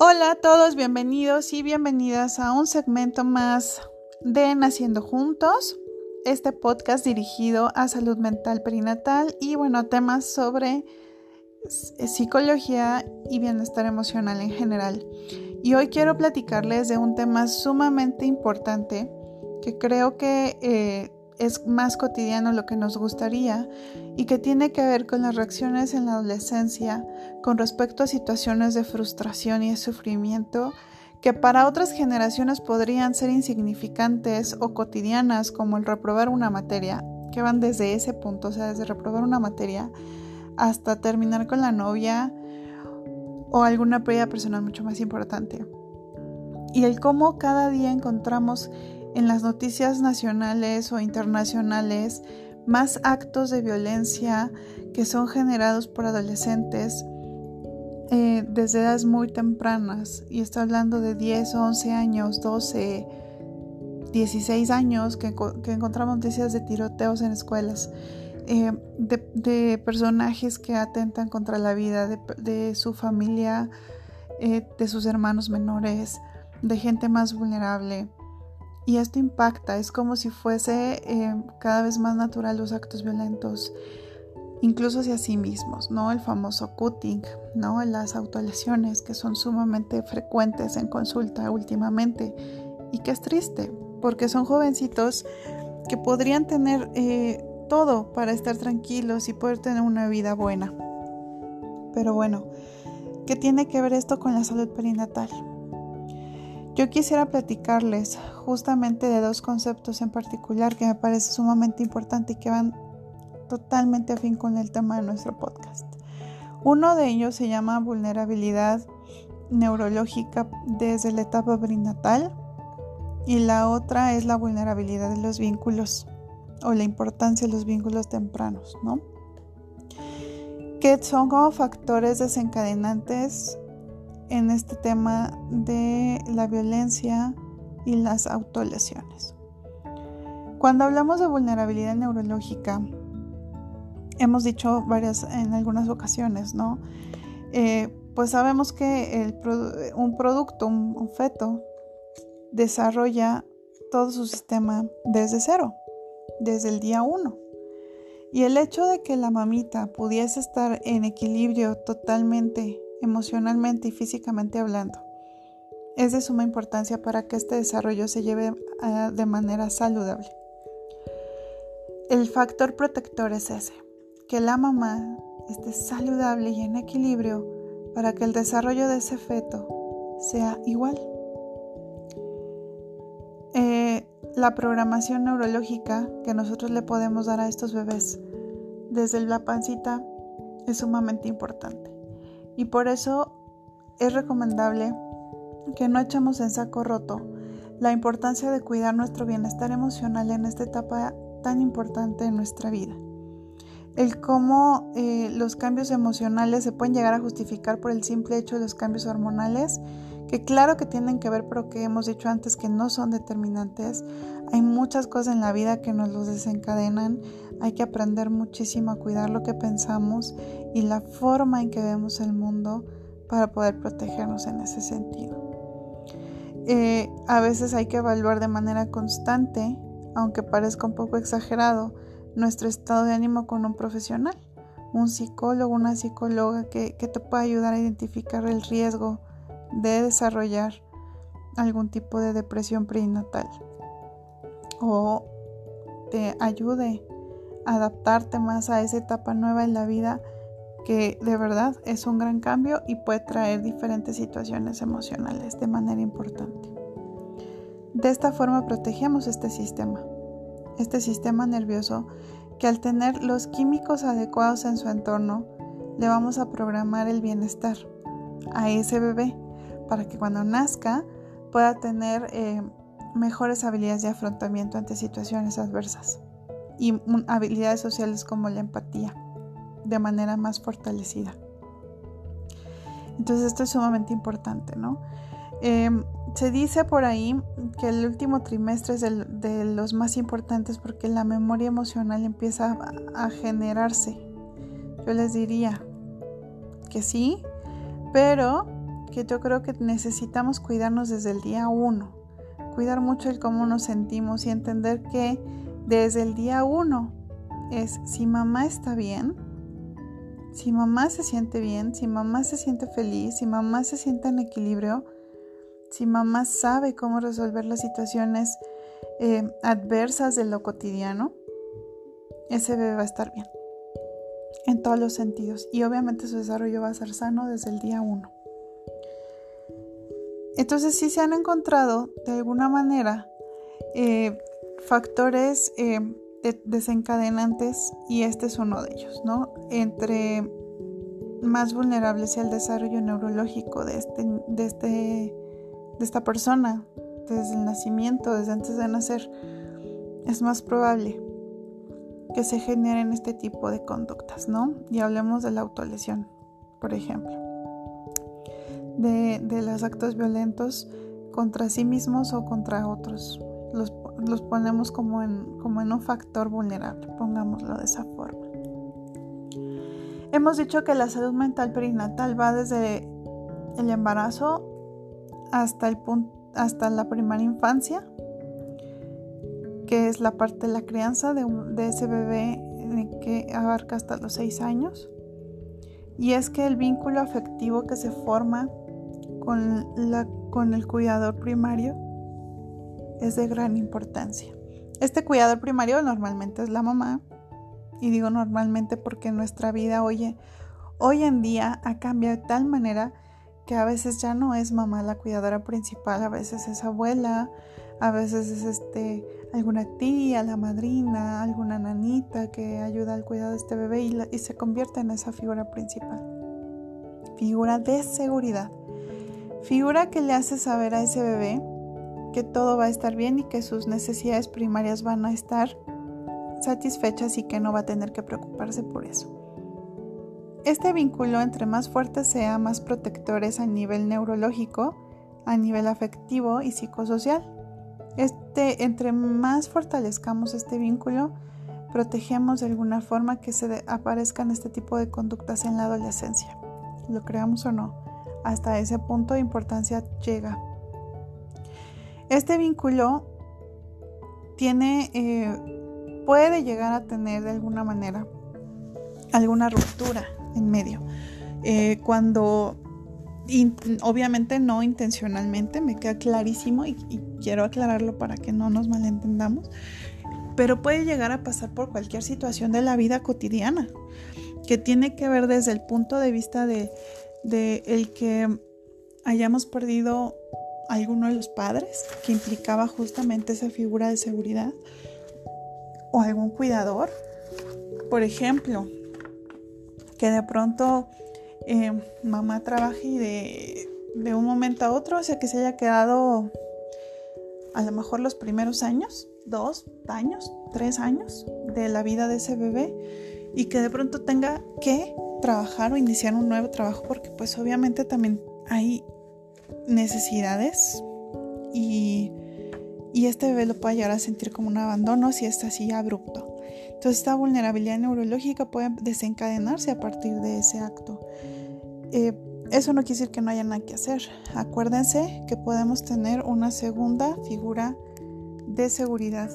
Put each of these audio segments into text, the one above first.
Hola a todos, bienvenidos y bienvenidas a un segmento más de Naciendo Juntos, este podcast dirigido a salud mental perinatal y bueno, temas sobre psicología y bienestar emocional en general. Y hoy quiero platicarles de un tema sumamente importante que creo que eh, es más cotidiano lo que nos gustaría y que tiene que ver con las reacciones en la adolescencia con respecto a situaciones de frustración y de sufrimiento que para otras generaciones podrían ser insignificantes o cotidianas como el reprobar una materia, que van desde ese punto, o sea, desde reprobar una materia hasta terminar con la novia o alguna pérdida personal mucho más importante. Y el cómo cada día encontramos en las noticias nacionales o internacionales más actos de violencia que son generados por adolescentes eh, desde edades muy tempranas. Y está hablando de 10, 11 años, 12, 16 años que, encontramos noticias de tiroteos en escuelas. Eh, de, personajes que atentan contra la vida de, su familia, eh, de sus hermanos menores, de gente más vulnerable. Y esto impacta, es como si fuese eh, cada vez más natural los actos violentos, incluso hacia sí mismos, ¿no? El famoso cutting, ¿no? Las autolesiones que son sumamente frecuentes en consulta últimamente y que es triste, porque son jovencitos que podrían tener eh, todo para estar tranquilos y poder tener una vida buena. Pero bueno, ¿qué tiene que ver esto con la salud perinatal? Yo quisiera platicarles justamente de dos conceptos en particular que me parece sumamente importante y que van totalmente afín con el tema de nuestro podcast. Uno de ellos se llama vulnerabilidad neurológica desde la etapa perinatal y la otra es la vulnerabilidad de los vínculos o la importancia de los vínculos tempranos, ¿no? Que son como factores desencadenantes en este tema de la violencia y las autolesiones. Cuando hablamos de vulnerabilidad neurológica, hemos dicho varias en algunas ocasiones, ¿no? Eh, pues sabemos que un producto, un, feto, desarrolla todo su sistema desde cero, desde el día uno. Y el hecho de que la mamita pudiese estar en equilibrio totalmente emocionalmente y físicamente hablando. Es de suma importancia para que este desarrollo se lleve de manera saludable. El factor protector es ese, que la mamá esté saludable y en equilibrio para que el desarrollo de ese feto sea igual. Eh, la programación neurológica que nosotros le podemos dar a estos bebés desde la pancita es sumamente importante. Y por eso es recomendable que no echemos en saco roto la importancia de cuidar nuestro bienestar emocional en esta etapa tan importante de nuestra vida. El cómo eh, los cambios emocionales se pueden llegar a justificar por el simple hecho de los cambios hormonales, que claro que tienen que ver, pero que hemos dicho antes que no son determinantes. Hay muchas cosas en la vida que nos los desencadenan. Hay que aprender muchísimo a cuidar lo que pensamos y la forma en que vemos el mundo para poder protegernos en ese sentido. Eh, a veces hay que evaluar de manera constante, aunque parezca un poco exagerado, nuestro estado de ánimo con un profesional, un psicólogo, una psicóloga que, que te pueda ayudar a identificar el riesgo de desarrollar algún tipo de depresión prenatal o te ayude a adaptarte más a esa etapa nueva en la vida que de verdad es un gran cambio y puede traer diferentes situaciones emocionales de manera importante. De esta forma protegemos este sistema, este sistema nervioso que al tener los químicos adecuados en su entorno, le vamos a programar el bienestar a ese bebé para que cuando nazca pueda tener eh, mejores habilidades de afrontamiento ante situaciones adversas y habilidades sociales como la empatía de manera más fortalecida. Entonces esto es sumamente importante, ¿no? Em, se dice por ahí que el último trimestre es de los más importantes porque la memoria emocional empieza a, generarse. Yo les diría que sí, pero yo creo que necesitamos cuidarnos desde el día uno, cuidar mucho el cómo nos sentimos y entender que desde el día uno es si mamá está bien, si mamá se siente bien, si mamá se siente feliz, si mamá se siente en equilibrio, si mamá sabe cómo resolver las situaciones eh, adversas de lo cotidiano, ese bebé va a estar bien en todos los sentidos y obviamente su desarrollo va a ser sano desde el día uno. Entonces si se han encontrado de alguna manera eh, factores eh, desencadenantes y este es uno de ellos, ¿no? Entre más vulnerable sea el desarrollo neurológico de, este, de, este, de esta persona desde el nacimiento, desde antes de nacer, es más probable que se generen este tipo de conductas, ¿no? Y hablemos de la autolesión, por ejemplo, de, los actos violentos contra sí mismos o contra otros. Los, los ponemos como en, como en un factor vulnerable, pongámoslo de esa forma. Hemos dicho que la salud mental perinatal va desde el embarazo hasta, el hasta la primera infancia, que es la parte de la crianza de, ese bebé que abarca hasta los seis años. Y es que el vínculo afectivo que se forma con, la, con el cuidador primario es de gran importancia. Este cuidador primario normalmente es la mamá, y digo normalmente porque nuestra vida hoy, hoy en día ha cambiado de tal manera que a veces ya no es mamá la cuidadora principal, a veces es abuela, a veces es este alguna tía, la madrina, alguna nanita que ayuda al cuidado de este bebé y, y se convierte en esa figura principal. Figura de seguridad. Figura que le hace saber a ese bebé que todo va a estar bien y que sus necesidades primarias van a estar satisfechas y que no va a tener que preocuparse por eso. Este vínculo, entre más fuerte sea, más protector es a nivel neurológico, a nivel afectivo y psicosocial. Este, entre más fortalezcamos este vínculo, protegemos de alguna forma que se aparezcan este tipo de conductas en la adolescencia. Lo creamos o no, hasta ese punto de importancia llega. Este vínculo tiene eh, puede llegar a tener de alguna manera alguna ruptura en medio. Eh, cuando obviamente no intencionalmente, me queda clarísimo y, quiero aclararlo para que no nos malentendamos, pero puede llegar a pasar por cualquier situación de la vida cotidiana, que tiene que ver desde el punto de vista de, de el que hayamos perdido alguno de los padres, que implicaba justamente esa figura de seguridad, o algún cuidador. Por ejemplo, que de pronto eh, mamá trabaje y de, de un momento a otro, sea, que se haya quedado a lo mejor los primeros años, dos años, tres años de la vida de ese bebé y que de pronto tenga que trabajar o iniciar un nuevo trabajo porque pues obviamente también hay necesidades y y este bebé lo puede llegar a sentir como un abandono si es así abrupto. Entonces esta vulnerabilidad neurológica puede desencadenarse a partir de ese acto. Eh, eso no quiere decir que no haya nada que hacer. Acuérdense que podemos tener una segunda figura de seguridad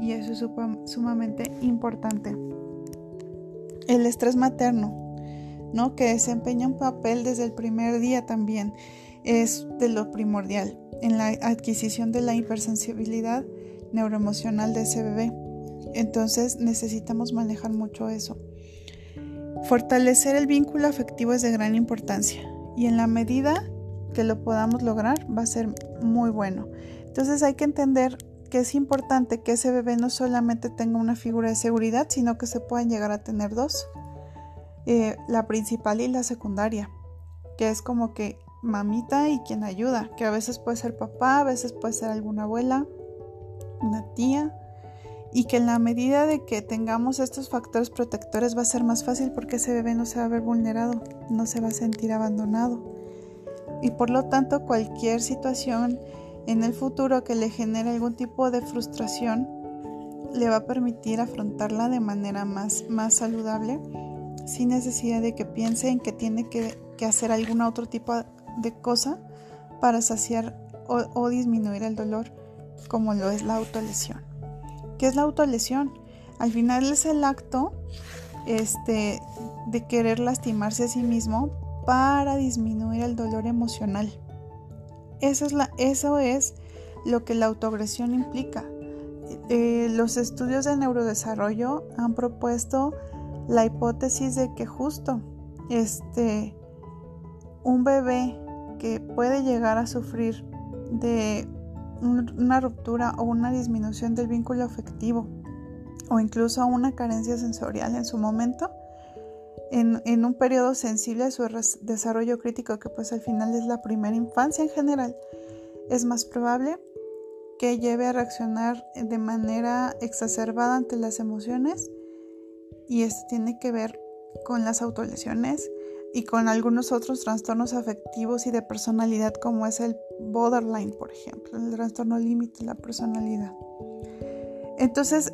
y eso es sumamente importante. El estrés materno, ¿no? que desempeña un papel desde el primer día también, es de lo primordial en la adquisición de la hipersensibilidad neuroemocional de ese bebé. Entonces necesitamos manejar mucho eso. Fortalecer el vínculo afectivo es de gran importancia y en la medida que lo podamos lograr va a ser muy bueno. Entonces hay que entender que es importante que ese bebé no solamente tenga una figura de seguridad, sino que se puedan llegar a tener dos. Eh, la principal y la secundaria, que es como que mamita y quien ayuda, que a veces puede ser papá, a veces puede ser alguna abuela, una tía, y que en la medida de que tengamos estos factores protectores va a ser más fácil porque ese bebé no se va a ver vulnerado, no se va a sentir abandonado. Y por lo tanto cualquier situación en el futuro que le genere algún tipo de frustración le va a permitir afrontarla de manera más, más saludable sin necesidad de que piense en que tiene que, hacer algún otro tipo de cosa para saciar o, disminuir el dolor, como lo es la autolesión. ¿Qué es la autolesión? Al final es el acto este, de querer lastimarse a sí mismo para disminuir el dolor emocional. Eso es, la, eso es lo que la autoagresión implica. Eh, los estudios de neurodesarrollo han propuesto la hipótesis de que justo este un bebé que puede llegar a sufrir de una ruptura o una disminución del vínculo afectivo o incluso una carencia sensorial en su momento, en, en, un periodo sensible a su desarrollo crítico, que pues al final es la primera infancia en general, es más probable que lleve a reaccionar de manera exacerbada ante las emociones y esto tiene que ver con las autolesiones y con algunos otros trastornos afectivos y de personalidad como es el borderline, por ejemplo, el trastorno límite de la personalidad. Entonces,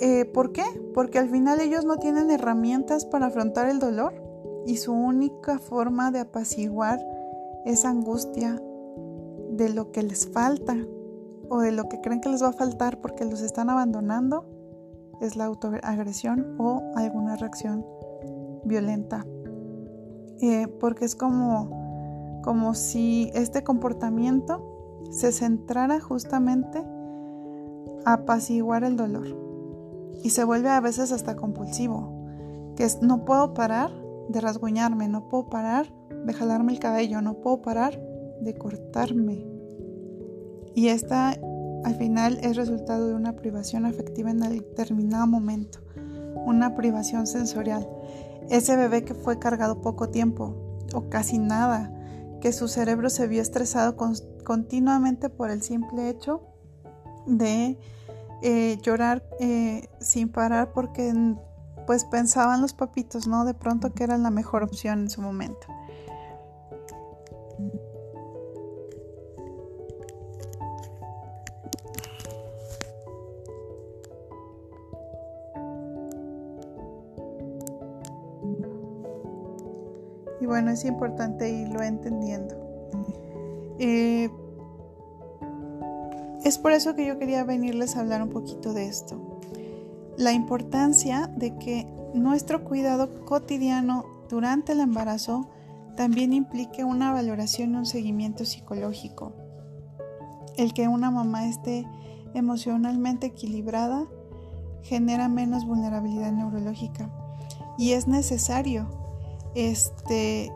eh, ¿por qué? Porque al final ellos no tienen herramientas para afrontar el dolor y su única forma de apaciguar esa angustia de lo que les falta o de lo que creen que les va a faltar porque los están abandonando es la autoagresión o alguna reacción violenta. Eh, porque es como, como si este comportamiento se centrara justamente a apaciguar el dolor y se vuelve a veces hasta compulsivo, que es no puedo parar de rasguñarme, no puedo parar de jalarme el cabello, no puedo parar de cortarme. Y esta al final es resultado de una privación afectiva en determinado momento, una privación sensorial. Ese bebé que fue cargado poco tiempo o casi nada, que su cerebro se vio estresado continuamente por el simple hecho de eh, llorar eh, sin parar porque pues pensaban los papitos, ¿no? De pronto que era la mejor opción en su momento. Bueno, es importante irlo entendiendo. Eh, es por eso que yo quería venirles a hablar un poquito de esto. La importancia de que nuestro cuidado cotidiano durante el embarazo también implique una valoración y un seguimiento psicológico. El que una mamá esté emocionalmente equilibrada genera menos vulnerabilidad neurológica y es necesario este,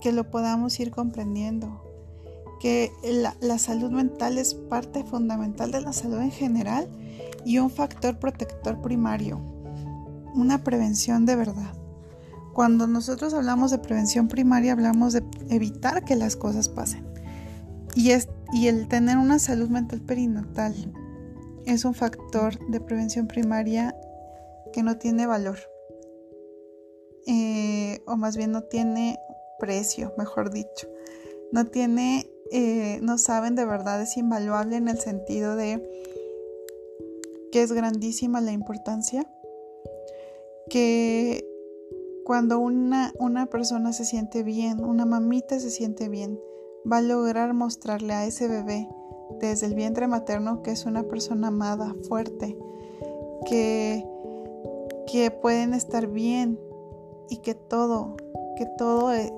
que lo podamos ir comprendiendo, que la, salud mental es parte fundamental de la salud en general y un factor protector primario, una prevención de verdad. Cuando nosotros hablamos de prevención primaria hablamos de evitar que las cosas pasen. Y el tener una salud mental perinatal es un factor de prevención primaria que no tiene valor. Eh, o más bien no tiene precio, mejor dicho. No tiene, eh, no saben de verdad, es invaluable en el sentido de que es grandísima la importancia, que cuando una, una persona se siente bien, una mamita se siente bien, va a lograr mostrarle a ese bebé desde el vientre materno que es una persona amada, fuerte, que, que pueden estar bien, y que todo, que todo eh,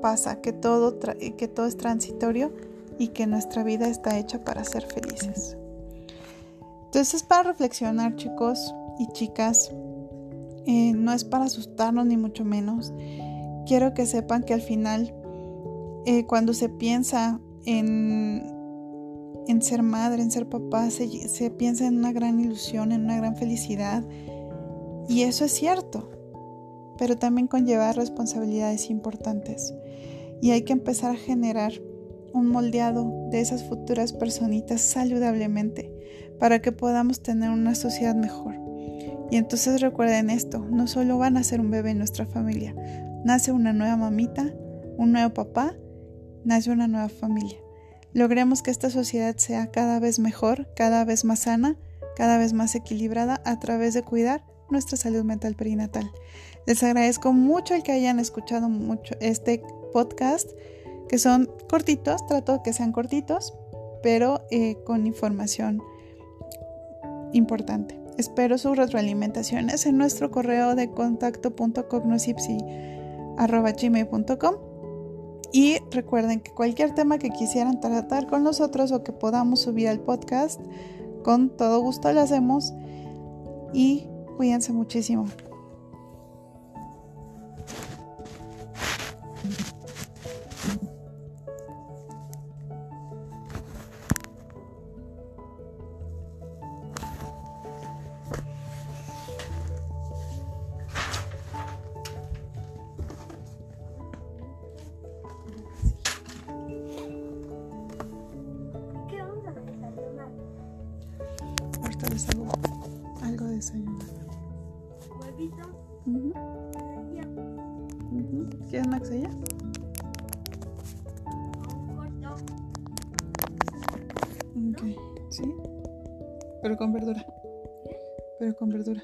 pasa, que todo, que todo es transitorio y que nuestra vida está hecha para ser felices. Entonces, para reflexionar, chicos y chicas, eh, no es para asustarnos ni mucho menos. Quiero que sepan que al final, eh, cuando se piensa en, en ser madre, en ser papá, se, se piensa en una gran ilusión, en una gran felicidad. Y eso es cierto pero también conlleva responsabilidades importantes. Y hay que empezar a generar un moldeado de esas futuras personitas saludablemente para que podamos tener una sociedad mejor. Y entonces recuerden esto, no solo van a ser un bebé en nuestra familia, nace una nueva mamita, un nuevo papá, nace una nueva familia. Logremos que esta sociedad sea cada vez mejor, cada vez más sana, cada vez más equilibrada a través de cuidar nuestra salud mental perinatal. Les agradezco mucho el que hayan escuchado mucho este podcast. que son cortitos, trato de que sean cortitos, pero eh, con información importante. Espero sus retroalimentaciones en nuestro correo de contacto.cognosipsi.gmail.com y recuerden que cualquier tema que quisieran tratar con nosotros o que podamos subir al podcast, con todo gusto lo hacemos y cuídense muchísimo. Un corto. Ok, sí. Pero con verdura. Pero con verdura.